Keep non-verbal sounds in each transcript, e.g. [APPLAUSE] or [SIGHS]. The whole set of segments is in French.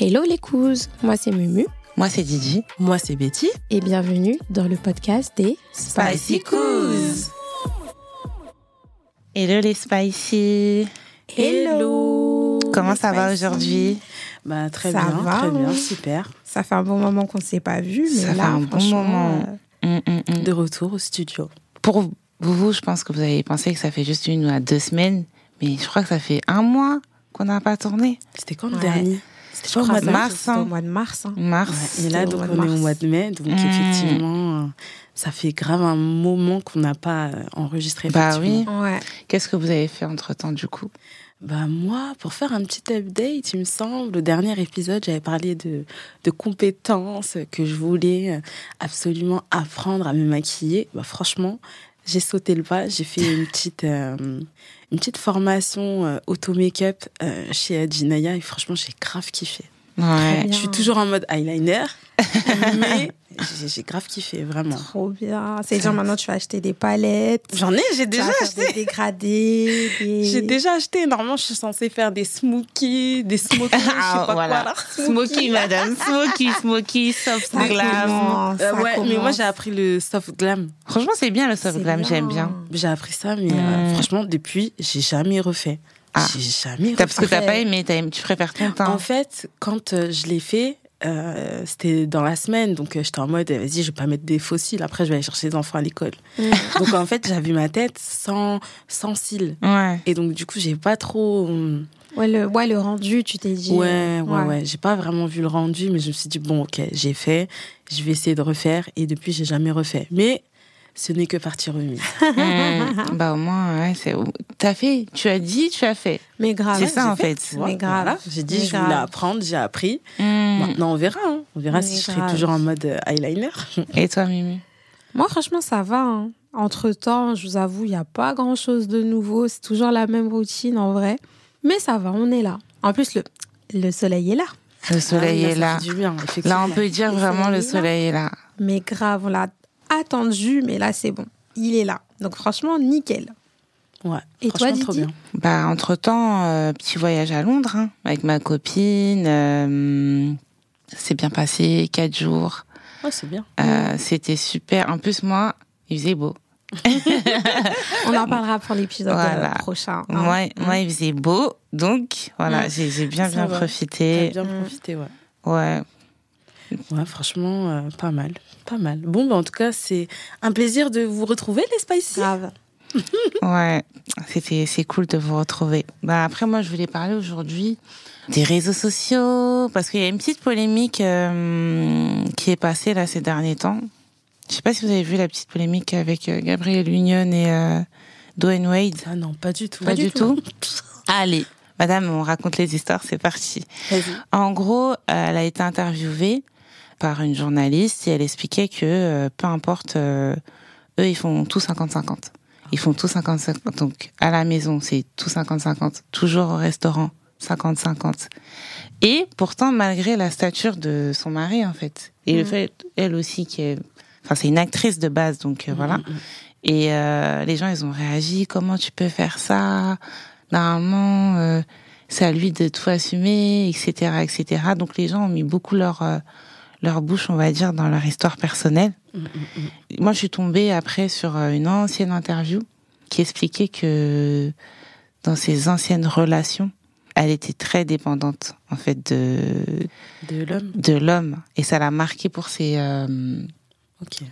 Hello les couzes, moi c'est Mumu. Moi c'est Didi. Moi c'est Betty. Et bienvenue dans le podcast des Spicy Couz. Hello les Spicy. Hello. Comment ça va aujourd'hui? Bah très Ça bien, va, très bien, hein? super. Ça fait un bon moment qu'on ne s'est pas vu, mais Ça là, fait un bon franchement, moment. euh, Hum, hum, hum. De retour au studio. Pour vous, je pense que vous avez pensé que ça fait juste une ou deux semaines, mais je crois que ça fait un mois qu'on n'a pas tourné. C'était quand le Ouais. dernier C'était je pas au mois de mars, hein. au mois de mars. hein. Mars. Ouais, Et là, donc on est au mois de mai, donc Mm. effectivement, euh, ça fait grave un moment qu'on n'a pas euh, enregistré. Bah effectivement. Ouais. Qu'est-ce que vous avez fait entre temps du coup? Bah moi, pour faire un petit update, il me semble, le dernier épisode, j'avais parlé de, de compétences que je voulais euh, absolument apprendre à me maquiller. Bah franchement, j'ai sauté le pas, j'ai fait une petite, euh, une petite formation euh, auto-make-up euh, chez Adjinaya et franchement, j'ai grave kiffé. Ouais. Je suis toujours en mode eyeliner, [LAUGHS] mais j'ai grave kiffé, vraiment. Trop bien. C'est genre maintenant tu vas acheter des palettes. J'en ai, j'ai déjà acheté. des dégradés. [LAUGHS] des- J'ai déjà acheté. Normalement, je suis censée faire des smokies, des smokies, je sais Ah, pas voilà. quoi là. Smoky, madame. Smoky, smoky, soft Ça glam. commence, Euh, ouais, mais moi j'ai appris le soft glam. Franchement, c'est bien le soft glam, j'aime bien. J'ai appris ça, mais euh, franchement, depuis, j'ai jamais refait. Ah. J'ai jamais T'as- Parce que refait. t'as pas aimé, t'as aimé- tu préfères ton temps. En fait, quand euh, je l'ai fait, euh, c'était dans la semaine, donc euh, j'étais en mode, euh, vas-y, je vais pas mettre des fossiles, après je vais aller chercher les enfants à l'école. Mm. donc en fait, j'avais ma tête sans, sans cils. Ouais. Et donc du coup, j'ai pas trop... hum, Ouais, le, ouais, le rendu, tu t'es dit. Ouais, euh, ouais, ouais. J'ai pas vraiment vu le rendu, mais je me suis dit, bon, ok, j'ai fait, je vais essayer de refaire. Et depuis, j'ai jamais refait. Mais ce n'est que partie remise. Hmm. [LAUGHS] Bah au moins, ouais, c'est. T'as fait, tu as dit, tu as fait. Mais grave. C'est ça, en fait. Mais grave. voilà. J'ai dit, Mais je voulais apprendre, j'ai appris. Hmm. Maintenant, on verra. hein. On verra Mais si je serai toujours en mode euh, eyeliner. [LAUGHS] Et toi, Mimi? Moi, franchement, ça va. hein. Entre-temps, je vous avoue, il n'y a pas grand-chose de nouveau. C'est toujours la même routine, en vrai. Mais ça va, on est là. En plus, le, le soleil est là. Le soleil Ah est là. bien. Là, on peut dire Le vraiment le soleil est là. soleil est là. Mais grave, on l'a attendu, mais là, c'est bon. Il est là. Donc, franchement, nickel. Ouais, Et toi, franchement, trop Didi bien. Bah entre temps, petit voyage à Londres hein, avec ma copine. euh, c'est bien passé, quatre jours. Ouais, c'est bien. Euh, C'était super. En plus, moi, il faisait beau. [LAUGHS] On en parlera pour l'épisode euh, Voilà. prochain. hein. Moi, moi, il faisait beau. Donc, voilà, j'ai j'ai bien, Ça bien va. T'as profité. bien profité, ouais. Ouais. Ouais, franchement, euh, pas mal. Pas mal. Bon, bah, en tout cas, c'est un plaisir de vous retrouver, les Spicy. Grave. [LAUGHS] Ouais, c'était c'est cool de vous retrouver. Bah après moi je voulais parler aujourd'hui des réseaux sociaux parce qu'il y a une petite polémique euh, qui est passée là ces derniers temps. Je sais pas si vous avez vu la petite polémique avec euh, Gabriel Union et euh, Dwayne Wade. Ah non, pas du tout. Pas, du tout. Allez, madame, on raconte les histoires, c'est parti. En gros, elle a été interviewée par une journaliste et elle expliquait que euh, peu importe, euh, eux ils font tout 50-50. Ils font tout 50-50. Donc à la maison, c'est tout 50-50. Toujours au restaurant, 50-50. Et pourtant, malgré la stature de son mari, en fait, et le Mhm. fait, elle aussi, qui est, enfin, c'est une actrice de base, donc euh, voilà. Mm, mm, Et euh, les gens, ils ont réagi. Comment tu peux faire ça? Normalement, euh, c'est à lui de tout assumer, etc., etc. Donc les gens ont mis beaucoup leur euh, leur bouche, on va dire, dans leur histoire personnelle. mm, mm, mm. Moi, je suis tombée après sur euh, une ancienne interview qui expliquait que dans ses anciennes relations, elle était très dépendante en fait de De l'homme. de l'homme et ça l'a marqué pour ses euh,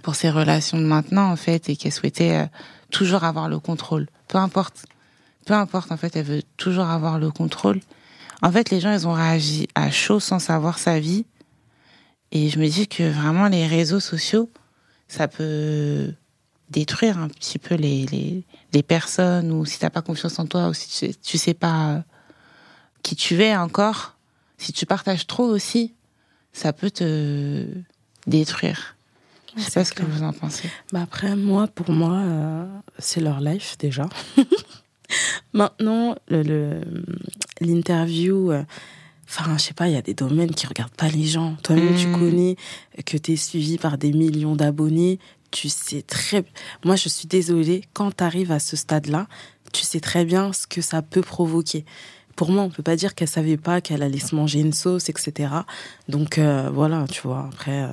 pour ses relations de maintenant en fait et qu'elle souhaitait euh, toujours avoir le contrôle. Peu importe, peu importe en fait, elle veut toujours avoir le contrôle. En fait, les gens ils ont réagi à chaud sans savoir sa vie et je me dis que vraiment les réseaux sociaux ça peut détruire un petit peu les les, les personnes ou si t'as pas confiance en toi ou si tu, tu sais pas euh, qui tu es encore, si tu partages trop aussi, ça peut te détruire. Je sais pas ce que vous en pensez. Bah après, moi, pour moi, euh, c'est leur life déjà. [LAUGHS] Maintenant, le- le- l'interview, euh, enfin, je sais pas, il y a des domaines qui regardent pas les gens. Toi-même, tu Mm. connais que tu es suivi par des millions d'abonnés. Tu sais très. Moi, je suis désolée, quand tu arrives à ce stade-là, tu sais très bien ce que ça peut provoquer. pour moi, on peut pas dire qu'elle savait pas qu'elle allait se manger une sauce, etc. Donc euh, voilà, tu vois. Après, euh,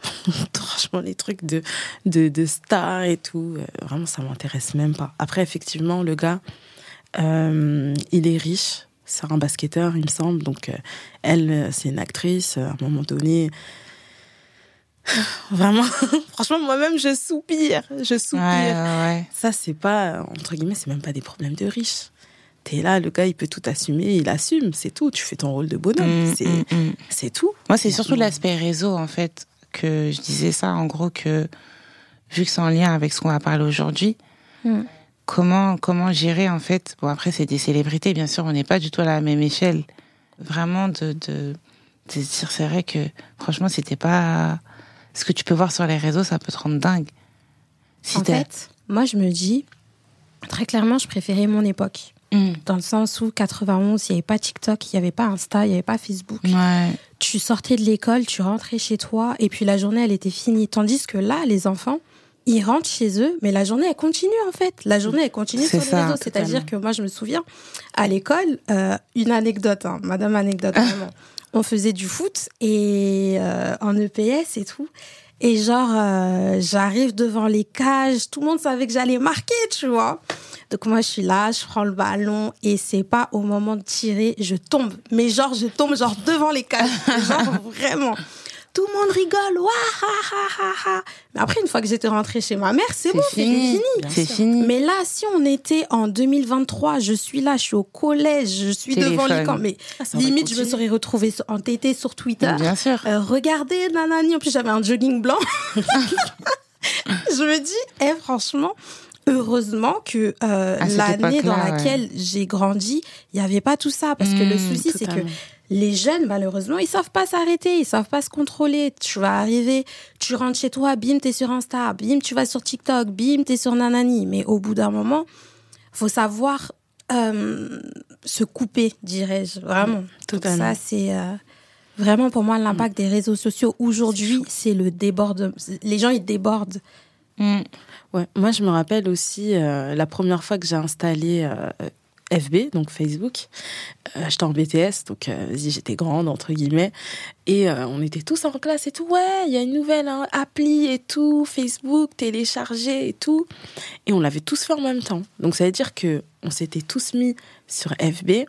[LAUGHS] franchement, les trucs de de, de star et tout, euh, vraiment, ça m'intéresse même pas. Après, effectivement, le gars, euh, il est riche. C'est un basketteur, il me semble. Donc, euh, elle, euh, c'est une actrice. À un moment donné, [SIGHS] vraiment, [LAUGHS] franchement, moi-même, je soupire. Je soupire. Ouais, ouais, ouais. Ça, c'est pas, entre guillemets, c'est même pas des problèmes de riches. T'es là, le gars, il peut tout assumer, il assume, c'est tout. Tu fais ton rôle de bonhomme, Mm, c'est mm, mm. c'est tout. Moi, c'est surtout l'aspect réseau, en fait, que je disais ça, en gros, que vu que c'est en lien avec ce qu'on va parler aujourd'hui. Comment, comment gérer, en fait, bon, après, c'est des célébrités, bien sûr, on n'est pas du tout à la même échelle. Vraiment, de, de, dire, c'est vrai que, franchement, c'était pas, ce que tu peux voir sur les réseaux, ça peut te rendre dingue. Si en fait, moi, je me dis, très clairement, je préférais mon époque. Mm. Dans le sens où 91, il n'y avait pas TikTok, il n'y avait pas Insta, il n'y avait pas Facebook. Ouais. Tu sortais de l'école, tu rentrais chez toi, et puis la journée, elle était finie. Tandis que là, les enfants, ils rentrent chez eux, mais la journée, elle continue en fait. La journée, elle continue sur les ça, réseaux. C'est-à-dire que moi, je me souviens, à l'école, euh, une anecdote, hein, madame anecdote, [LAUGHS] vraiment. On faisait du foot et euh, en EPS et tout. Et genre, euh, j'arrive devant les cages, tout le monde savait que j'allais marquer, tu vois. Donc moi, je suis là, je prends le ballon et c'est pas au moment de tirer, je tombe. Mais genre, je tombe genre devant les cages. [LAUGHS] genre vraiment. Tout le monde rigole. Ouah, ha, ha, ha, ha. Mais après, une fois que j'étais rentrée chez ma mère, c'est bon, c'était fini. C'est fini. Mais là, si on était en 2023, je suis là, je suis au collège, je suis devant Téléphone. l'écran. Mais Ah, limite, je me serais retrouvée sur- entêtée sur Twitter. Bien sûr. Euh, regardez, nanani. En plus, j'avais un jogging blanc. [LAUGHS] je me dis, eh, franchement, heureusement que euh, l'année dans ouais. laquelle j'ai grandi, il n'y avait pas tout ça. Parce que le Mmh, souci, c'est que. Les jeunes, malheureusement, ils savent pas s'arrêter, ils savent pas se contrôler. Tu vas arriver, tu rentres chez toi, bim, t'es sur Insta, bim, tu vas sur TikTok, bim, t'es sur Nanani. Mais au bout d'un moment, faut savoir euh, se couper, dirais-je, vraiment. Donc Totalement. ça, c'est euh, vraiment pour moi l'impact des réseaux sociaux aujourd'hui, c'est le déborde. Les gens, ils débordent. Mm. Ouais, moi je me rappelle aussi euh, la première fois que j'ai installé FB, donc Facebook. Euh, j'étais en BTS, donc euh, j'étais grande entre guillemets, et euh, on était tous en classe et tout. Ouais, il y a une nouvelle hein, appli et tout, Facebook téléchargé et tout, et on l'avait tous fait en même temps. Donc ça veut dire que on s'était tous mis sur FB.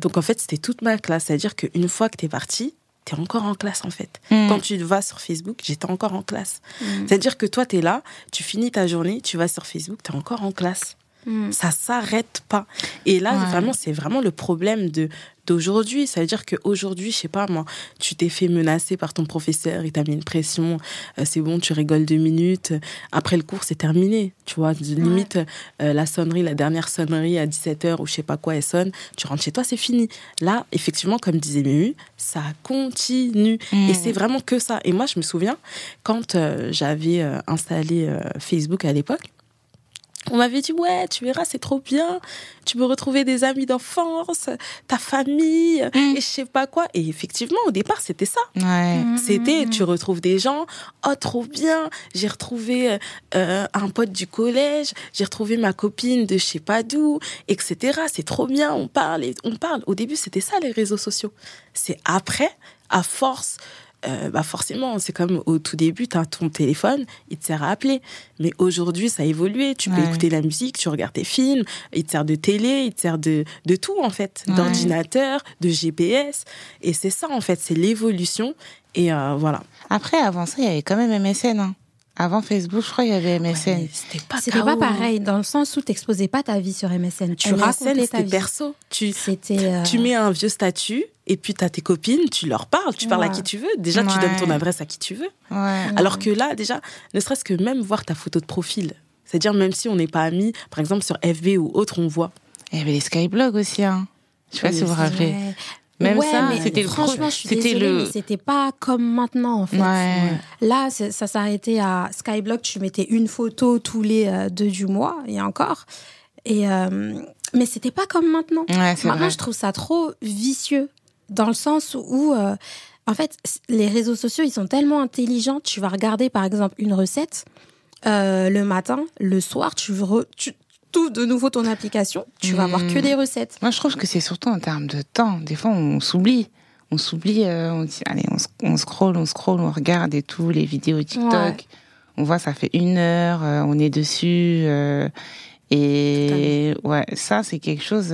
Donc en fait c'était toute ma classe. Ça veut dire qu'une fois que t'es parti, t'es encore en classe en fait. Mm. Quand tu vas sur Facebook, j'étais encore en classe. C'est-à-dire que toi, tu es là, tu finis ta journée, tu vas sur Facebook, tu es encore en classe. Mm. Ça s'arrête pas. Et là, Ouais. vraiment, c'est vraiment le problème de d'aujourd'hui. Ça veut dire qu'aujourd'hui, je sais pas moi, tu t'es fait menacer par ton professeur, il t'a mis une pression, euh, c'est bon, tu rigoles deux minutes, après le cours, c'est terminé. Tu vois, limite, euh, la sonnerie, la dernière sonnerie à 17h ou je sais pas quoi, elle sonne, tu rentres chez toi, c'est fini. Là, effectivement, comme disait Mému, ça continue. Mm. Et c'est vraiment que ça. Et moi, je me souviens, quand euh, j'avais installé Facebook à l'époque, on m'avait dit, ouais, tu verras, c'est trop bien. Tu peux retrouver des amis d'enfance, ta famille, Mm. et je sais pas quoi. Et effectivement, au départ, c'était ça. Ouais. C'était, tu retrouves des gens, oh, trop bien. J'ai retrouvé euh, un pote du collège, j'ai retrouvé ma copine de je sais pas d'où, etc. C'est trop bien, on parle, et on parle. Au début, c'était ça, les réseaux sociaux. C'est après, à force, euh, bah forcément, c'est comme au tout début, tu as ton téléphone, il te sert à appeler. Mais aujourd'hui, ça a évolué. Tu peux Ouais. écouter la musique, tu regardes tes films, il te sert de télé, il te sert de, de tout, en fait. Ouais. D'ordinateur, de GPS. Et c'est ça, en fait, c'est l'évolution. Et euh, voilà. Après, avant ça, il y avait quand même MSN. hein. Avant Facebook, je crois qu'il y avait MSN. C'était pas C'était pas KO. pareil, dans le sens où t'exposais pas ta vie sur MSN. Tu MSN, racontais ta vie. perso. Tu, euh, tu mets un vieux statut et puis tu as tes copines, tu leur parles, tu parles à qui tu veux. Déjà, tu donnes ton adresse à qui tu veux. Ouais. Alors que là, déjà, ne serait-ce que même voir ta photo de profil. C'est-à-dire, même si on n'est pas amis, par exemple sur FB ou autre, on voit. Il y avait les skyblogs aussi. Hein. Je sais pas Oui, si vous vous rappelez. Même Ouais, ça, mais c'était le franchement, je suis désolée, le- mais c'était pas comme maintenant en fait. Ouais. Là, ça s'arrêtait à Skyblock. Tu mettais une photo tous les euh, deux du mois et encore. Et euh, mais c'était pas comme maintenant. Ouais, Maintenant, vrai. je trouve ça trop vicieux dans le sens où, euh, en fait, les réseaux sociaux, ils sont tellement intelligents. Tu vas regarder, par exemple, une recette euh, le matin, le soir, tu, re- tu tout de nouveau ton application, tu vas avoir que Mm. des recettes. Moi, je trouve que c'est surtout en termes de temps. Des fois, on s'oublie. On s'oublie, euh, on dit, allez, on, on scroll, on scroll, on regarde et tout, les vidéos TikTok. Ouais. On voit, ça fait une heure, euh, on est dessus. euh, et ouais, ça, c'est quelque chose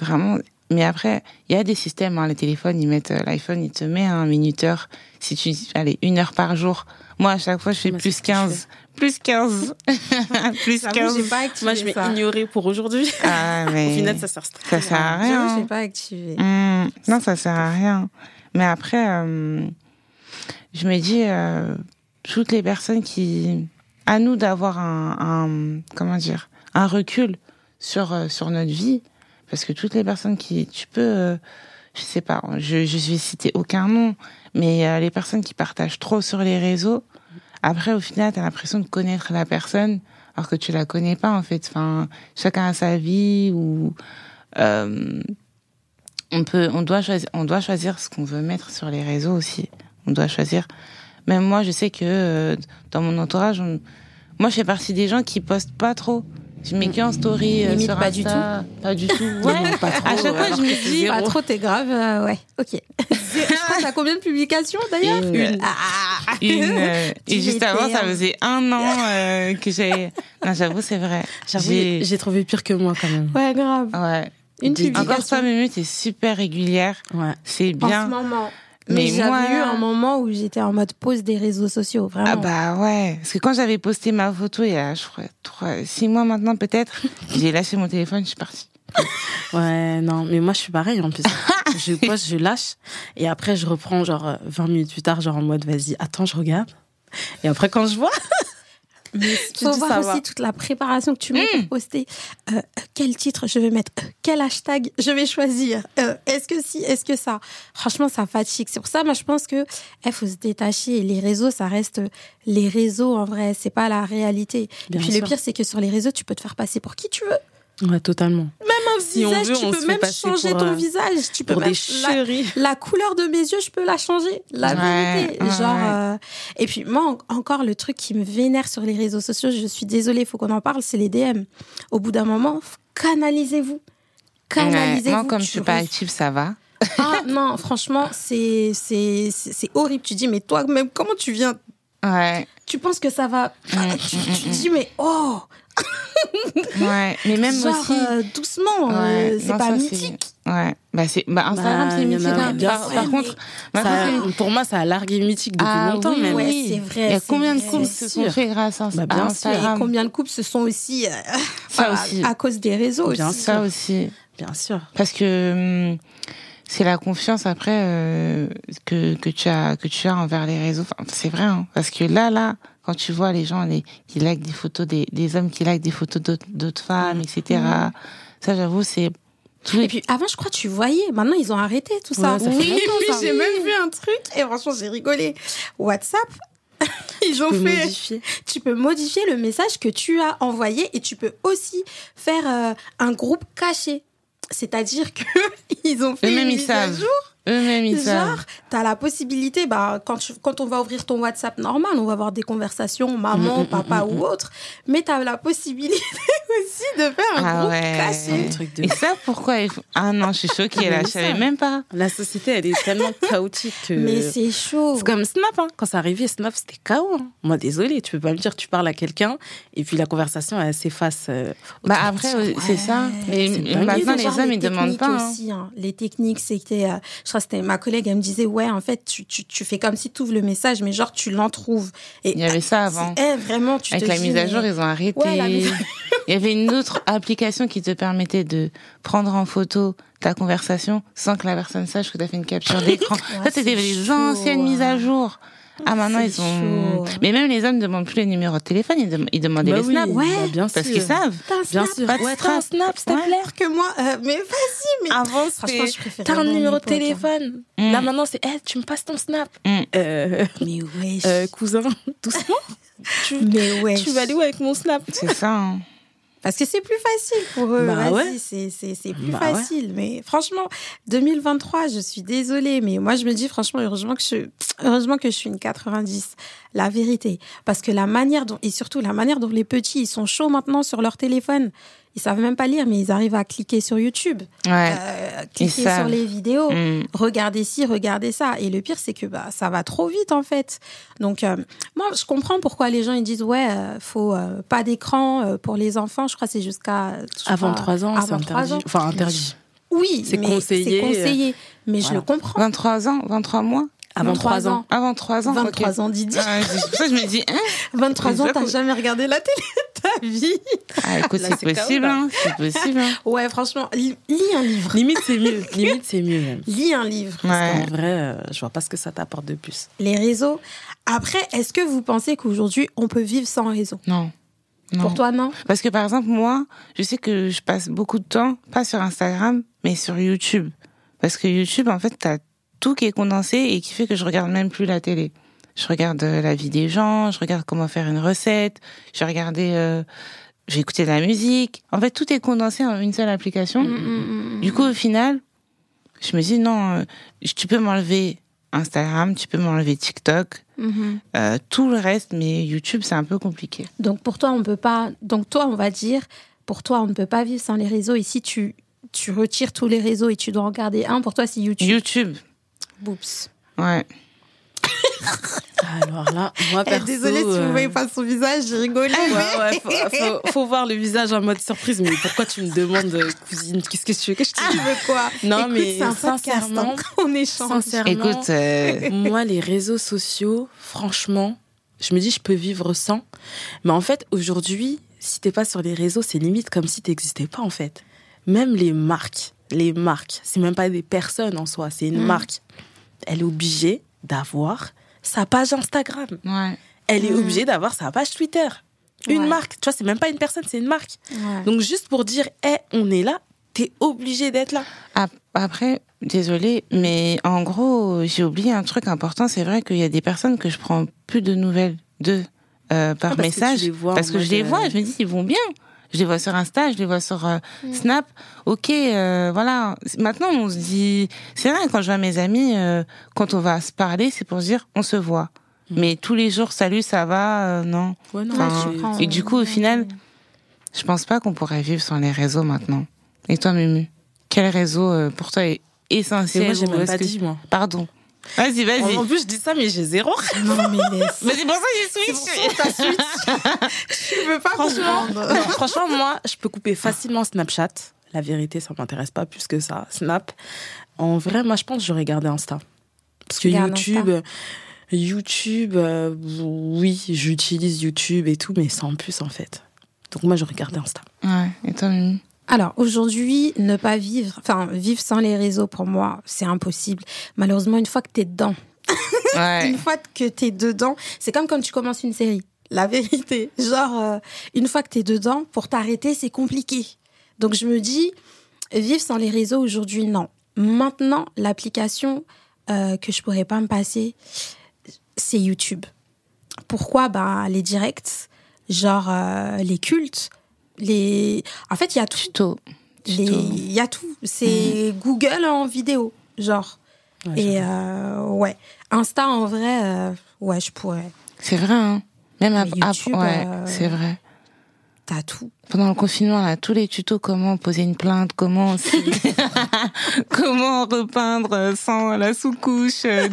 vraiment. Mais après, il y a des systèmes, hein, les téléphones, ils mettent l'iPhone, il te met un minuteur. Si tu dis, allez, une heure par jour. Moi, à chaque fois, je fais plus ce que je 15. Plus 15. [LAUGHS] plus J'avoue, 15. j'ai pas activé Moi, je vais ça. ignorer pour aujourd'hui. Ah, mais Au final, ça sert ça sert à rien. J'ai pas activé. Mmh, non, ça sert à rien. Mais après, euh, je me dis, euh, toutes les personnes qui, à nous d'avoir un, un- comment dire, un recul sur euh, sur notre vie, parce que toutes les personnes qui, tu peux, euh, je sais pas, je je vais citer aucun nom, mais euh, les personnes qui partagent trop sur les réseaux, après au final, t'as l'impression de connaître la personne alors que tu la connais pas en fait. Enfin, chacun a sa vie ou euh, on peut, on doit choisir, on doit choisir ce qu'on veut mettre sur les réseaux aussi. On doit choisir. Même moi, je sais que euh, dans mon entourage, moi, je fais partie des gens qui postent pas trop. Je mets qu'en story euh, Limite sur pas du Insta. Pas du tout. [LAUGHS] Ouais. Non, pas trop, à chaque fois, je me dis. Pas trop, t'es grave. euh, ouais, ok. [LAUGHS] Je crois t'as combien de publications d'ailleurs Une. Ah. une. euh, [LAUGHS] Tu et juste avant, ça hein. faisait un an euh, que j'ai. Non, j'avoue, c'est vrai. J'avoue, J'ai- j'ai trouvé pire que moi quand même. Ouais, grave. Ouais. Une Dis- Encore publication. toi, Mumu, t'es super régulière. Ouais. C'est en bien. ce moment. Mais Mais, j'avais moi- eu un moment où j'étais en mode pause des réseaux sociaux, vraiment. Ah bah ouais, parce que quand j'avais posté ma photo il y a, je crois, trois, six mois maintenant peut-être, [LAUGHS] j'ai lâché mon téléphone, je suis partie. [LAUGHS] Ouais, non, mais moi je suis pareil en plus. [LAUGHS] je poste, je lâche, et après je reprends genre euh, 20 minutes plus tard, genre en mode vas-y, attends, je regarde. Et après quand je vois, Tu faut voir aussi toute la préparation que tu mets pour poster. Euh, quel titre je vais mettre Euh, Quel hashtag je vais choisir Euh, Est-ce que si Est-ce que ça Franchement, ça fatigue. C'est pour ça, moi, je pense que il faut se détacher. Les réseaux, ça reste les réseaux en vrai. C'est pas la réalité. Bien Et puis sûr. le pire, c'est que sur les réseaux, tu peux te faire passer pour qui tu veux. Ouais, totalement. Même un Si on visage, veut, tu on peux même changer ton euh, visage. Tu peux Pour même des la- couleur de mes yeux, je peux la changer. La vérité. ouais, Genre, ouais. euh, Et puis, moi, en- encore, le truc qui me vénère sur les réseaux sociaux, je suis désolée, il faut qu'on en parle, c'est les DM. Au bout d'un moment, canalisez-vous. Canalisez-vous. Moi, comme je suis pas active, ça va. Ah non, franchement, c'est horrible. Tu dis, mais toi-même, comment tu viens? Ouais, Tu penses que ça va? Tu, tu dis, mais oh [LAUGHS] ouais. Mais même Genre, aussi. euh, doucement, euh, Ouais, c'est pas ça, mythique. Ouais. Bah, c'est, bah, Instagram, Bah, c'est mythique. a hein. bien Par, sûr. par Ouais, contre, Ça- pour moi, ça a largué mythique depuis Ah longtemps oui, même. Ouais, oui. c'est vrai, Il y a combien de couples se sont faits grâce à, Bah, à bien sûr. Et Instagram combien de couples se sont aussi euh, [LAUGHS] Ça à, aussi. à cause des réseaux Bien aussi. Ça aussi. Bien sûr. Parce que hum, c'est la confiance après euh, que, que tu as que tu as envers les réseaux. Enfin, c'est vrai, hein. parce que là, là, quand tu vois les gens les, qui likent des photos des, des hommes qui likent des photos d'autres, femmes, etc. Ça, j'avoue, c'est tout. Et puis avant, je crois que tu voyais. Maintenant, ils ont arrêté tout ça. Ouais, ça oui, oui, ça. j'ai même vu un truc et franchement, j'ai rigolé. WhatsApp, [LAUGHS] ils ont Tu fait. modifier. Tu peux modifier le message que tu as envoyé et tu peux aussi faire euh, un groupe caché. C'est-à-dire que [LAUGHS] ils ont fait Eux-mêmes, une ils mise à savent. jour. Eux-mêmes, ils. Genre, t'as la possibilité, bah, quand, tu- quand on va ouvrir ton WhatsApp normal, on va avoir des conversations, maman, Mm, mm, papa mm, ou autre, mais t'as la possibilité [LAUGHS] aussi de faire un Ah groupe ouais. caché. Un truc de Et ça, pourquoi. Ah non, je suis choquée là, je savais même pas. La société, elle est tellement [LAUGHS] chaotique que. Mais c'est chaud. C'est comme Snap, hein. quand c'est arrivé, Snap, c'était chaos. hein. Moi, désolée, tu peux pas me dire, tu parles à quelqu'un et puis la conversation, elle s'efface. euh, Bah après, euh, c'est ça. Mais maintenant, les hommes, ils demandent pas. hein. Aussi, hein. Les techniques, c'était, euh, crois que c'était ma collègue, elle me disait, ouais, en fait, tu, tu, tu fais comme si tu ouvres le message, mais genre, tu l'entrouves. Il y avait ça avant. eh, vraiment, tu Avec te la dis, mise à mais- jour, ils ont arrêté. Ouais, la mise- [LAUGHS] Il y avait une autre application qui te permettait de prendre en photo ta conversation sans que la personne sache que tu as fait une capture [LAUGHS] d'écran. Ouais, ça, c'était chaud, anciennes mises à hein. jour. Ah, maintenant, ils ont. Mais même les hommes ne demandent plus les numéros de téléphone, ils, dem- ils demandaient Bah les oui, snaps. Ouais, bah bien Parce qu'ils savent. T'as un Bien snap sûr. pas de Ouais, un. Snap, s'il te Ouais. plaît. que moi, euh, mais vas-y, mais. Avant, Franchement, je préfère. T'as un numéro de téléphone. Mm. Là, maintenant, c'est, Eh, tu me passes ton Snap. Mm. Euh, Mais wesh. euh, cousin, [LAUGHS] doucement. [LAUGHS] tu, mais wesh. tu vas aller où avec mon Snap? C'est ça. hein. Parce que c'est plus facile pour eux. Bah ouais. c'est, c'est, c'est plus Bah ouais. facile. Mais franchement, 2023, je suis désolée. Mais moi, je me dis, franchement, heureusement que je, heureusement que je suis une 90. La vérité. Parce que la manière dont, et surtout la manière dont les petits, ils sont chauds maintenant sur leur téléphone. Ils savent même pas lire, mais ils arrivent à cliquer sur YouTube, Ouais. euh, cliquer sur les vidéos. Mm. regardez ci, regardez ça. Et le pire, c'est que bah, ça va trop vite, en fait. Donc, euh, moi, je comprends pourquoi les gens ils disent, ouais, euh, faut euh, pas d'écran pour les enfants. Je crois que c'est jusqu'à... Avant crois, 3 ans, c'est avant 3 interdit. ans. Enfin, interdit. Oui, C'est conseillé, C'est conseillé. Mais je le comprends. 23 ans, 23 mois Avant 23 3 ans. Avant 3 ans 23 ok. ans, Didi. Ah, c'est pour ça que je me dis, hein [LAUGHS] 23 ans, t'as jamais regardé la télé de ta vie. ah, écoute, c'est possible, hein, c'est possible. Hein. Ouais, franchement, lis, lis un livre. Limite, c'est mieux. Limite, c'est mieux même. Lis un livre. Ouais. vrai, euh, je vois pas ce que ça t'apporte de plus. Les réseaux. Après, est-ce que vous pensez qu'aujourd'hui, on peut vivre sans réseau Non. Non. Pour toi, non? Parce que par exemple, moi, je sais que je passe beaucoup de temps, pas sur Instagram, mais sur YouTube. Parce que YouTube, en fait, t'as tout qui est condensé et qui fait que je regarde même plus la télé. Je regarde euh, la vie des gens, je regarde comment faire une recette, je vais regarder, euh, je vais écouter de la musique. En fait, tout est condensé en une seule application. Mm, Du coup, au final, je me dis non, euh, tu peux m'enlever Instagram, tu peux m'enlever TikTok, Mhm. euh, tout le reste, mais YouTube, c'est un peu compliqué. Donc pour toi, on peut pas. Donc toi, on va dire, pour toi, on ne peut pas vivre sans les réseaux. Et si tu tu retires tous les réseaux et tu dois en garder un, pour toi, c'est YouTube. YouTube, Boops. ouais. Alors là, moi, Eh, perso... désolée si vous euh, voyez pas son visage, j'ai rigolé. Ouais, ouais, faut, faut, faut voir le visage en mode surprise. Mais pourquoi tu me demandes, euh, cousine, qu'est-ce que tu veux que je te Tu dise? veux quoi? Non, Écoute, mais un sincèrement, hein, on échange. sincèrement, Écoute, euh, moi, les réseaux sociaux, franchement, je me dis, je peux vivre sans. Mais en fait, aujourd'hui, si t'es pas sur les réseaux, c'est limite comme si t'existais pas, en fait. Même les marques, les marques, c'est même pas des personnes en soi, c'est une Mm. marque. Elle est obligée d'avoir sa page Instagram. ouais. Elle est Mm. obligée d'avoir sa page Twitter. Une Ouais. marque, tu vois, c'est même pas une personne, c'est une marque. Ouais. Donc juste pour dire, hé, on est là, t'es obligé d'être là. Ap- Après, désolée, mais en gros, j'ai oublié un truc important. C'est vrai qu'il y a des personnes que je prends plus de nouvelles d'eux euh, par Ah, parce que message les vois parce que je les euh, vois. Je me dis, ils vont bien. Je les vois sur Insta, je les vois sur euh, Mm. Snap. Ok, euh, voilà. Maintenant, on se dit, c'est vrai quand je vois mes amis, euh, quand on va se parler, c'est pour se dire, on se voit. Mm. Mais tous les jours, salut, ça va, euh, non. Ouais, non, Enfin, Ouais, et du coup, au final, Je pense pas qu'on pourrait vivre sans les réseaux maintenant. Et toi, Mumu, quel réseau euh, pour toi est Et essentiel moi, j'ai même pas que- dit, moi. Pardon. Vas-y, vas-y. En plus, je dis ça, mais j'ai zéro. Non, mais laisse. [LAUGHS] Mais c'est pour ça que j'ai C'est pour ça switch. t'as switch. [LAUGHS] Tu veux pas Franchement, non, franchement, moi, je peux couper facilement Snapchat. La vérité, ça m'intéresse pas plus que ça. Snap. En vrai, moi, je pense que j'aurais gardé Insta. Parce que Garde YouTube, YouTube, euh, oui, j'utilise YouTube et tout, mais sans plus, en fait. Donc, moi, j'aurais gardé Insta. Ouais, et toi, Alors aujourd'hui, ne pas vivre, enfin vivre sans les réseaux pour moi, c'est impossible. Malheureusement, une fois que t'es dedans, Ouais. [LAUGHS] une fois que t'es dedans, c'est comme quand tu commences une série. La vérité, genre euh, une fois que t'es dedans, pour t'arrêter, c'est compliqué. Donc je me dis, vivre sans les réseaux aujourd'hui, non. Maintenant, l'application euh, que je pourrais pas me passer, c'est YouTube. Pourquoi? Ben les directs, genre euh, les cultes, les. En fait, il y a tout. Tuto. Il y a tout. C'est Google en vidéo, genre. Ouais, Et euh, ouais, Insta en vrai, euh, ouais, je pourrais. C'est vrai, hein. Même à- YouTube, ouais, euh, c'est vrai. T'as tout. Pendant le confinement, là, tous les tutos, comment poser une plainte, comment [LAUGHS] [LAUGHS] comment repeindre euh, sans la sous-couche. euh,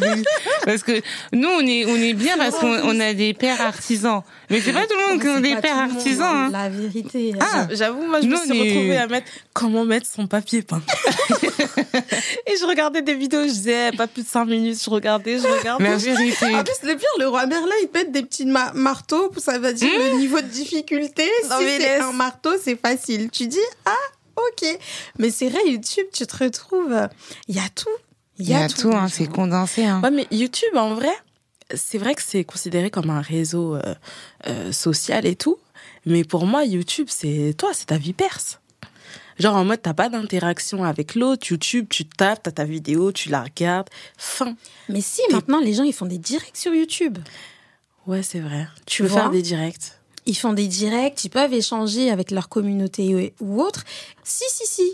Parce que nous, on est, on est bien parce qu'on on a des pères artisans. Mais c'est pas tout le monde qui a des pères le monde, artisans. hein. La vérité. Ah, J'avoue, moi, je me suis retrouvée à mettre comment mettre son papier peint. [LAUGHS] et je regardais des vidéos, je disais, pas plus de 5 minutes, je regardais, je regardais. La vérité. En plus, le pire, le roi Merlin, il pète des petits ma- marteaux, ça veut dire le niveau de difficulté. Non, si mais marteau, c'est facile. Tu dis, ah, ok. Mais c'est vrai, YouTube, tu te retrouves, il y a tout. Il y a tout, hein, c'est condensé. Hein. Ouais, mais YouTube, en vrai, c'est vrai que c'est considéré comme un réseau euh, euh, social et tout. Mais pour moi, YouTube, c'est toi, c'est ta vie perse. Genre en mode, t'as pas d'interaction avec l'autre. YouTube, tu tapes, t'as ta vidéo, tu la regardes. Fin. Mais si, maintenant, les gens, ils font des directs sur YouTube. Ouais, c'est vrai. Tu vois faire des directs. Ils font des directs, ils peuvent échanger avec leur communauté ou autre. Si, si, si.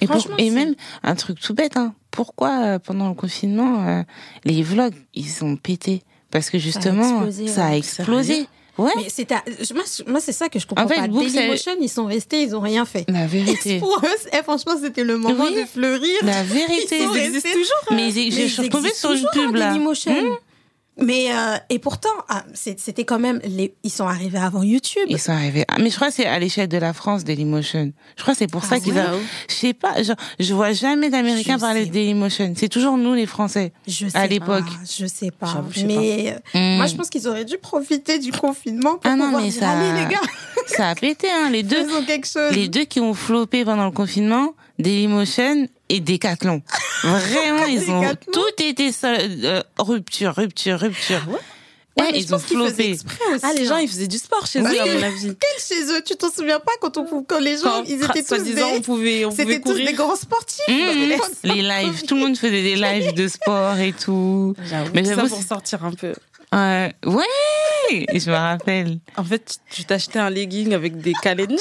Et, pour- et c'est- même un truc tout bête, hein. pourquoi euh, pendant le confinement euh, les vlogs ils ont pété? Parce que justement explosé, ça a explosé. Ouais, Mais c'était, moi, moi, c'est ça que je comprends En fait, pas. C'est- Dailymotion, ils sont restés, ils ont rien fait. la [LAUGHS] vérité. Pour eux, c'est- eh, franchement, c'était le moment Oui. de fleurir. La vérité. Ils sont restés toujours. Mais ils- je Mais suis ils existent sur une toujours, pub hein, là. Dailymotion. Hmm. Mais euh, et pourtant, ah, c'était quand même les, ils sont arrivés avant YouTube. Ils sont arrivés. Ah, mais je crois que c'est à l'échelle de la France, Dailymotion. Je crois que c'est pour Ah ça qu'ils ont. Je sais pas, genre, je vois jamais d'Américains parler de Dailymotion. C'est toujours nous, les Français. Je sais à l'époque. pas, je sais pas. Je sais mais euh, Hmm. moi, je pense qu'ils auraient dû profiter du confinement pour Ah non, pouvoir mais dire, ça- allez les gars, [LAUGHS] Ça a pété, hein, les deux. [LAUGHS] faisons quelque chose. Les deux qui ont floppé pendant le confinement, Dailymotion et Decathlon. [LAUGHS] Vraiment, ils ont Decathlon tout été seul, euh, rupture, rupture, rupture. Ouais, Ouais, mais je ils ont pense qu'ils faisaient floppé. exprès aussi. Ah, les gens, hein. ils faisaient du sport chez Oui. eux, à mon avis. [LAUGHS] Quel chez eux? Tu t'en souviens pas quand on quand les gens ils étaient tous soi-disant, on des pouvait, on pouvait c'était tous courir. des grands sportifs. Mmh, les [LAUGHS] lives, tout le monde faisait des lives de sport et tout. J'avoue, Mais ça j'avoue, pour sortir un peu. Ouais, ouais, je me rappelle. En fait, tu t'achetais un legging avec des Kalenji.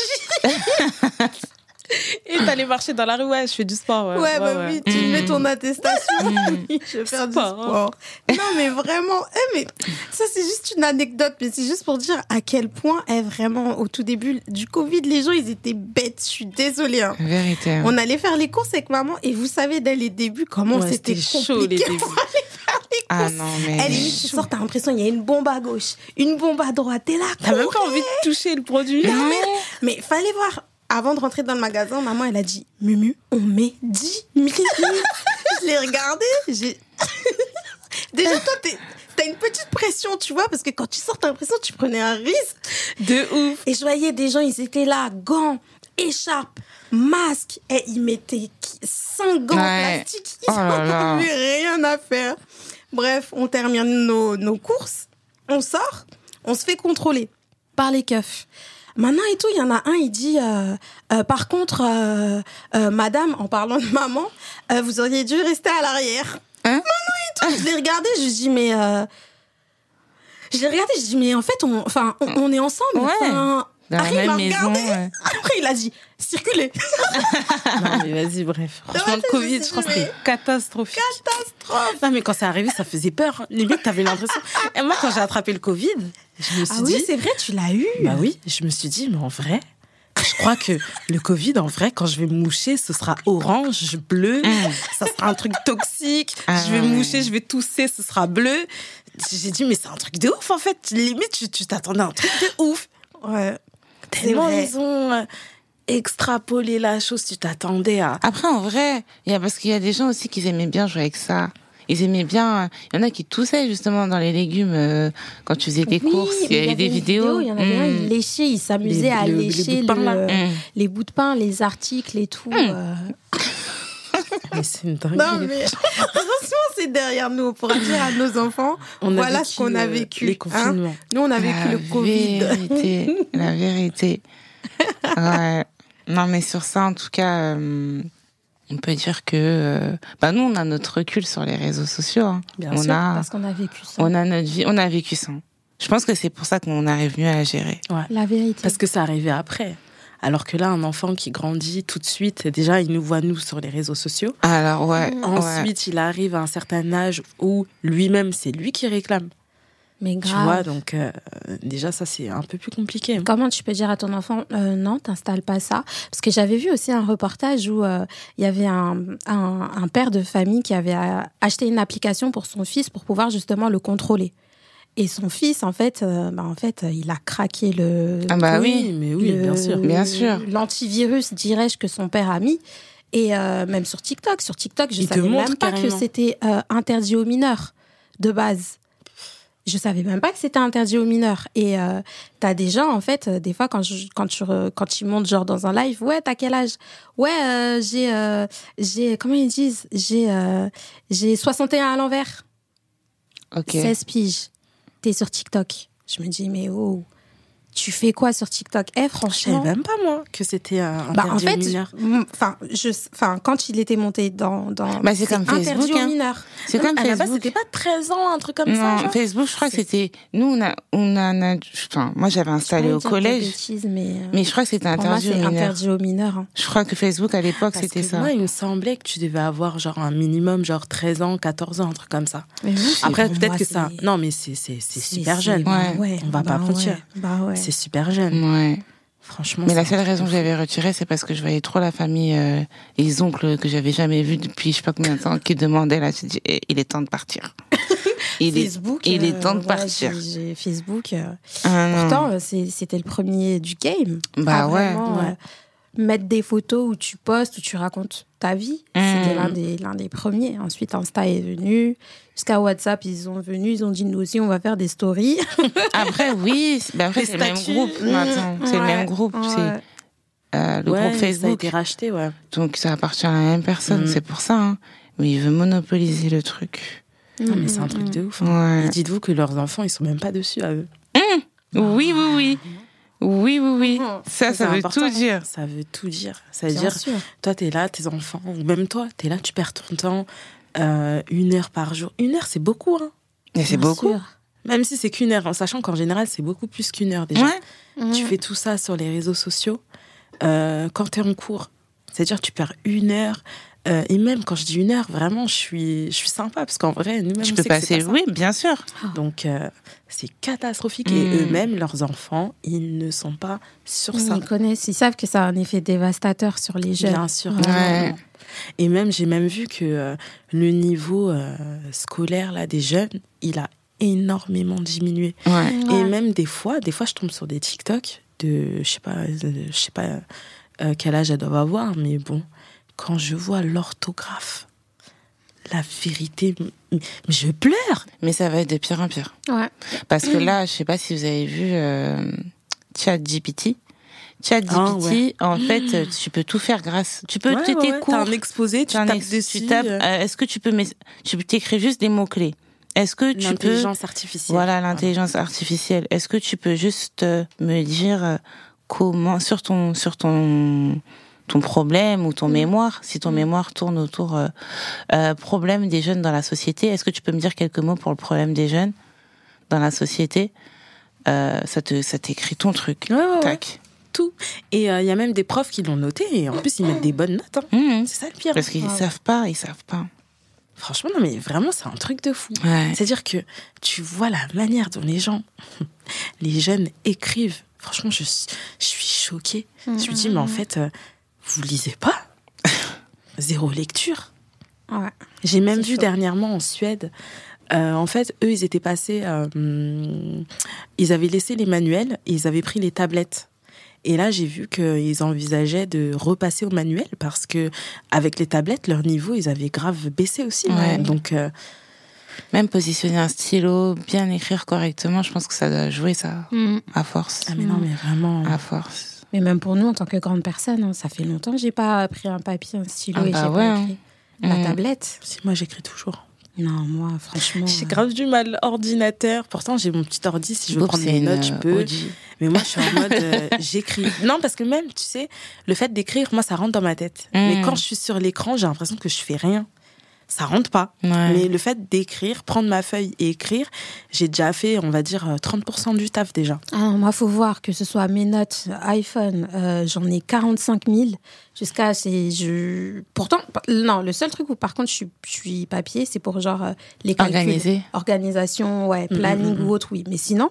[LAUGHS] Et t'allais marcher dans la rue, ouais, je fais du sport. Ouais, Ouais, bah ouais. oui, tu Mm. mets ton attestation. Mm. [LAUGHS] Je vais faire du Sport, hein. sport. Non, mais vraiment, eh, mais ça, c'est juste une anecdote, mais c'est juste pour dire à quel point, est vraiment, au tout début du Covid, les gens, ils étaient bêtes. Je suis désolée. hein. Vérité. hein. On allait faire les courses avec maman, et vous savez, dès les débuts, comment Ouais, c'était chaud les débuts. Ah non, mais. Elle limite, tu sors, t'as l'impression il y a une bombe à gauche, une bombe à droite, t'es là. T'as même pas envie de toucher le produit. Non, mais, mais fallait voir. Avant de rentrer dans le magasin, maman, elle a dit Mumu, on met 10 minutes. [LAUGHS] je l'ai regardé. J'ai. [LAUGHS] Déjà, toi, t'as une petite pression, tu vois, parce que quand tu sors, t'as l'impression que tu prenais un risque. De ouf. Et je voyais des gens, ils étaient là, gants, écharpes, masques, et ils mettaient 5 gants Ouais. plastiques. Ils Oh là là. n'avaient rien à faire. Bref, on termine nos, nos courses, on sort, on se fait contrôler par les keufs. Maintenant et tout, il y en a un, il dit, euh, euh, par contre, euh, euh, madame, en parlant de maman, euh, vous auriez dû rester à l'arrière. Hein Maintenant et tout, je l'ai regardé, je dis, mais... euh, je l'ai regardé, je dis, mais en fait, on, enfin, on, on est ensemble. Ouais. enfin, Dans la Harry même maison. ouais. Après, il a dit, circulez. [LAUGHS] Non, mais vas-y, bref. Franchement, Ouais, le Covid, je crois que c'était catastrophique. Catastrophe. Non, mais quand c'est arrivé, ça faisait peur. Limite, t'avais l'impression. Et moi, quand j'ai attrapé le Covid, je me suis Ah dit. oui, c'est vrai, tu l'as eu. Bah oui, je me suis dit, mais en vrai, je crois que le Covid, en vrai, quand je vais moucher, ce sera orange, bleu, ça sera un truc toxique. Ah je vais moucher, je vais tousser, ce sera bleu. J'ai dit, mais c'est un truc de ouf, en fait. Limite, tu tu t'attendais à un truc de ouf. Ouais. Tellement ils ont euh, extrapolé la chose, tu t'attendais à. Après, en vrai, il y a parce qu'il y a des gens aussi qui aimaient bien jouer avec ça. Ils aimaient bien. Il y en a qui toussaient justement dans les légumes euh, quand tu faisais tes Oui, courses. Il y avait des vidéos. vidéo, Il y en avait un, il Mm. léchait, il s'amusait à le- les lécher bouts de pain, là. le- Mm. les bouts de pain, les articles et tout. Mm. euh. Mais c'est une dinguerie. Non, mais attention, c'est derrière nous. On pourra dire à nos enfants, On voilà vécu, ce qu'on a euh, vécu. Les hein. confinements. Nous, on a vécu la le Covid. Vérité, la vérité. [LAUGHS] Ouais. Non, mais sur ça, en tout cas, euh, on peut dire que, euh, bah nous, on a notre recul sur les réseaux sociaux. hein. Bien on sûr, a, Parce qu'on a vécu ça. on a notre vie, on a vécu ça. Je pense que c'est pour ça qu'on arrive mieux à la gérer. La vérité. Parce que ça arrivait après. Alors que là, un enfant qui grandit tout de suite, déjà, il nous voit nous sur les réseaux sociaux. Alors ouais. ouais. Ensuite, il arrive à un certain âge où lui-même, c'est lui qui réclame. Mais Tu grave. vois, donc euh, déjà, ça, c'est un peu plus compliqué. Comment tu peux dire à ton enfant euh, non, t'installes pas ça? Parce que j'avais vu aussi un reportage où euh, il y avait un, un, un père de famille qui avait acheté une application pour son fils pour pouvoir justement le contrôler. Et son fils, en fait, euh, bah, en fait, il a craqué le. Ah bah oui. mais oui, le- bien sûr. Bien sûr. L'antivirus, dirais-je, que son père a mis. Et euh, même sur TikTok. Sur TikTok, je te savais même pas que c'était euh, interdit aux mineurs de base. Je savais même pas que c'était interdit aux mineurs. Et euh, t'as des gens, en fait, euh, des fois, quand, je, quand, tu, re- quand ils montent genre dans un live, ouais, t'as quel âge? Ouais, euh, j'ai, euh, j'ai, comment ils disent? J'ai, euh, j'ai 61 à l'envers. Ok. 16 piges. T'es sur TikTok. Je me dis, mais oh, tu fais quoi sur TikTok? Eh, Je savais franchement. même pas, moi, que c'était un Bah, en interdit fait, aux mineurs. enfin, je, enfin, quand il était monté dans, dans, Bah, c'est comme Facebook, interdit hein. aux mineurs. C'est Non, comme à la base, Facebook. c'était pas 13 ans, un truc comme non, ça. genre Facebook, je crois que c'était. Nous, on a, on a, enfin, moi, j'avais installé au collège, bêtises, mais, euh, mais je crois que c'était moi, interdit aux mineurs. interdit aux mineurs. hein. Je crois que Facebook, à l'époque, c'était ça. moi, il me semblait que tu devais avoir genre un minimum, genre 13 ans, 14 ans, un truc comme ça. Mais oui, Après, peut-être que c'est- ça. Non, mais c'est c'est- c'est c'est- super jeune. Ouais. On va bah pas mentir. Bah ouais. C'est super jeune. Ouais. Franchement. Mais la seule raison que j'avais retiré, c'est parce que je voyais trop la famille euh, et les oncles que j'avais jamais vus depuis je sais pas combien de temps qui demandaient là. Dit, eh, il est temps de partir. [LAUGHS] il est, Facebook, il est euh, temps de partir. j'ai- Facebook. euh, Ah. Pourtant, c'était le premier du game. Bah ouais. vraiment, Ouais. Mettre des photos où tu postes, où tu racontes ta vie. Mm. C'était l'un des, l'un des premiers. Ensuite, Insta est venu. Jusqu'à WhatsApp, ils sont venus. Ils ont dit, nous aussi, on va faire des stories. [LAUGHS] Après, oui, c'est- bah après, Les c'est le même groupe maintenant. C'est le même groupe. ouais. C'est euh, le Ouais, groupe Ça a Facebook. été racheté, ouais. Donc ça appartient à la même personne. Mm. C'est pour ça. Hein. Mais il veut monopoliser le truc. Ah, mais c'est un truc de ouf. hein. Ouais. Et dites-vous que leurs enfants, ils sont même pas dessus à eux. Oui, oui, oui. Oui, oui, oui. Mhm. Ça, ça, veut important. tout dire. Ça veut tout dire. Ça veut Bien dire, sûr. toi, t'es là, tes enfants, ou même toi, t'es là, tu perds ton temps euh, une heure par jour. Une heure, c'est beaucoup, hein. Mais c'est beaucoup. sûr. Même si c'est qu'une heure, en sachant qu'en général, c'est beaucoup plus qu'une heure déjà. Ouais. Tu Mhm. fais tout ça sur les réseaux sociaux euh, quand tu es en cours. C'est-à-dire tu perds une heure. Euh, et même quand je dis une heure, vraiment, je suis, je suis sympa parce qu'en vrai, nous-mêmes, on peux sait que c'est passer, pas oui, bien sûr. [GASPS] Donc, euh, c'est catastrophique. Et Mm. eux-mêmes, leurs enfants, ils ne sont pas sur ça. Ils connaissent, ils savent que ça a un effet dévastateur sur les jeunes. Bien sûr. Ouais. Et même, j'ai même vu que euh, le niveau euh, scolaire là, des jeunes, il a énormément diminué. Ouais. Et Ouais. même des fois, des fois, je tombe sur des TikTok de, je sais pas, je sais pas euh, quel âge elles doivent avoir, mais bon, quand je vois l'orthographe, la vérité, je pleure. Mais ça va être de pire en pire. Ouais. Parce que là, je sais pas si vous avez vu euh, ChatGPT. ChatGPT, Ah, ouais. en fait, euh, tu peux tout faire grâce. Tu peux Ouais, ouais, cours. Un exposé, tu un tapes ex- dessus. tu tapes, euh, euh, Est-ce que tu peux, mets- tu peux t'écrire juste des mots clés. Est-ce que tu peux L'intelligence artificielle. Voilà, l'intelligence artificielle. Est-ce que tu peux juste me dire comment sur ton sur ton ton problème ou ton mémoire, si ton mémoire tourne autour euh, euh, problème des jeunes dans la société, est-ce que tu peux me dire quelques mots pour le problème des jeunes dans la société? Euh, Ça te ça t'écrit ton truc. Ouais, ouais, ouais, Tac. tout. Et euh, il y a même des profs qui l'ont noté et en plus ils mettent des bonnes notes. hein. Mhm. C'est ça le pire. Parce qu'ils Ouais. savent pas, ils savent pas. Franchement, non, mais vraiment, c'est un truc de fou. Ouais. C'est-à-dire que tu vois la manière dont les gens, [LAUGHS] les jeunes écrivent. Franchement, je, suis- je suis choquée. Je me dis, mais en fait, euh, vous lisez pas [LAUGHS] Zéro lecture. Ouais. J'ai même vu chaud. dernièrement en Suède, euh, en fait, eux, ils étaient passés, euh, ils avaient laissé les manuels et ils avaient pris les tablettes. Et là, j'ai vu qu'ils envisageaient de repasser au manuel parce que avec les tablettes, leur niveau, ils avaient grave baissé aussi. hein. Ouais. Donc, euh, Même positionner un stylo, bien écrire correctement, je pense que ça doit jouer ça Mhm. à force. ah mais non, mais vraiment. À force. Mais même pour nous, en tant que grande personne, hein, ça fait longtemps que j'ai pas pris un papier, un stylo Ah et bah j'ai ouais, pas hein. écrit. La Mhm. tablette Si moi, j'écris toujours. Non, moi, franchement. J'ai euh, grave du mal ordinateur. Pourtant, j'ai mon petit ordi. Si je veux Bob, prendre une, notes, je euh, peux. Mais moi, je suis en [LAUGHS] mode, euh, j'écris. Non, parce que même, tu sais, le fait d'écrire, moi, ça rentre dans ma tête. Mais quand je suis sur l'écran, j'ai l'impression que je fais rien. Ça rentre pas. Ouais. Mais le fait d'écrire, prendre ma feuille et écrire, j'ai déjà fait, on va dire, euh, 30% du taf déjà. Ah non, moi, faut voir que ce soit mes notes, iPhone, euh, j'en ai 45 000 jusqu'à ces. Je... Pourtant, non, le seul truc où par contre je suis, je suis papier, c'est pour genre euh, les calculs. Organisé. Organisation, ouais, Mm, planning mm, mm. ou autre, oui. Mais sinon,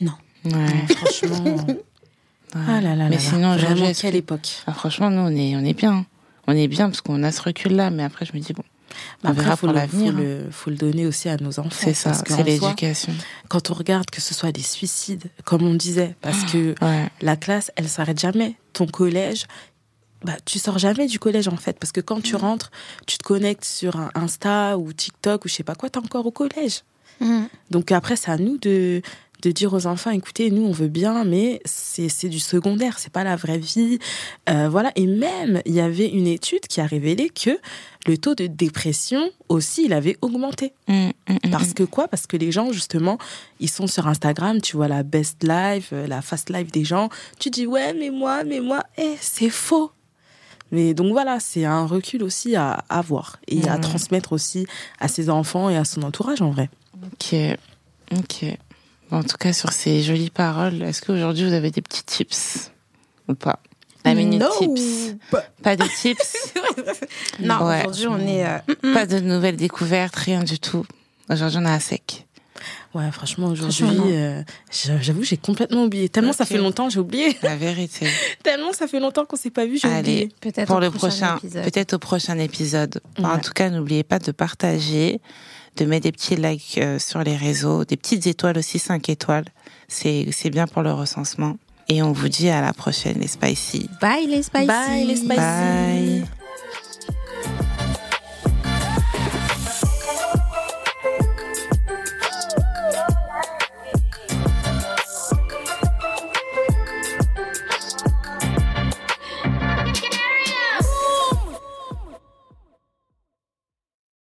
non. Ouais. [LAUGHS] Franchement. Ouais. ah là là Mais là sinon, là. Vraiment, quelle que- époque. Ah, franchement, nous, on est, on est bien. On est bien parce qu'on a ce recul-là, mais après, je me dis, bon, on Après, verra faut pour le, l'avenir. faut, hein. faut le donner aussi à nos enfants. C'est ça, c'est l'éducation. Quand on regarde que ce soit des suicides, comme on disait, parce que Ouais. la classe, elle s'arrête jamais. Ton collège, bah, tu sors jamais du collège en fait, parce que quand tu rentres, tu te connectes sur un Insta ou TikTok ou je sais pas quoi, t'es encore au collège. Donc après, c'est à nous de de dire aux enfants, écoutez, nous on veut bien, mais c'est du secondaire, c'est pas la vraie vie. Euh, voilà. Et même, il y avait une étude qui a révélé que le taux de dépression aussi, il avait augmenté. Mm, mm, mm, Parce que quoi? Parce que les gens, justement, ils sont sur Instagram, tu vois la best life, euh, la fast life des gens. Tu dis, ouais, mais moi, mais moi, eh, c'est faux. Mais donc voilà, c'est un recul aussi à avoir et à transmettre aussi à ses enfants et à son entourage en vrai. Ok, ok. En tout cas, sur ces jolies paroles, est-ce qu'aujourd'hui vous avez des petits tips ou pas? La minute No. tips. Pas de tips, [LAUGHS] Non, Ouais. aujourd'hui, on est. euh, pas de nouvelles découvertes, rien du tout. Aujourd'hui, on est à sec. Ouais, franchement, aujourd'hui, euh, j'a- j'avoue, j'ai complètement oublié. Tellement ça fait longtemps, j'ai oublié. La vérité. [LAUGHS] Tellement ça fait longtemps qu'on s'est pas vu, j'ai Allez. oublié. Peut-être Pour au le prochain, épisode. peut-être au prochain épisode. Enfin, En tout cas, n'oubliez pas de partager, de mettre des petits likes euh, sur les réseaux, des petites étoiles aussi, 5 étoiles. C'est c'est bien pour le recensement. Et on vous dit à la prochaine, les Spicy. Bye les spicy. Bye, les spicy. Bye.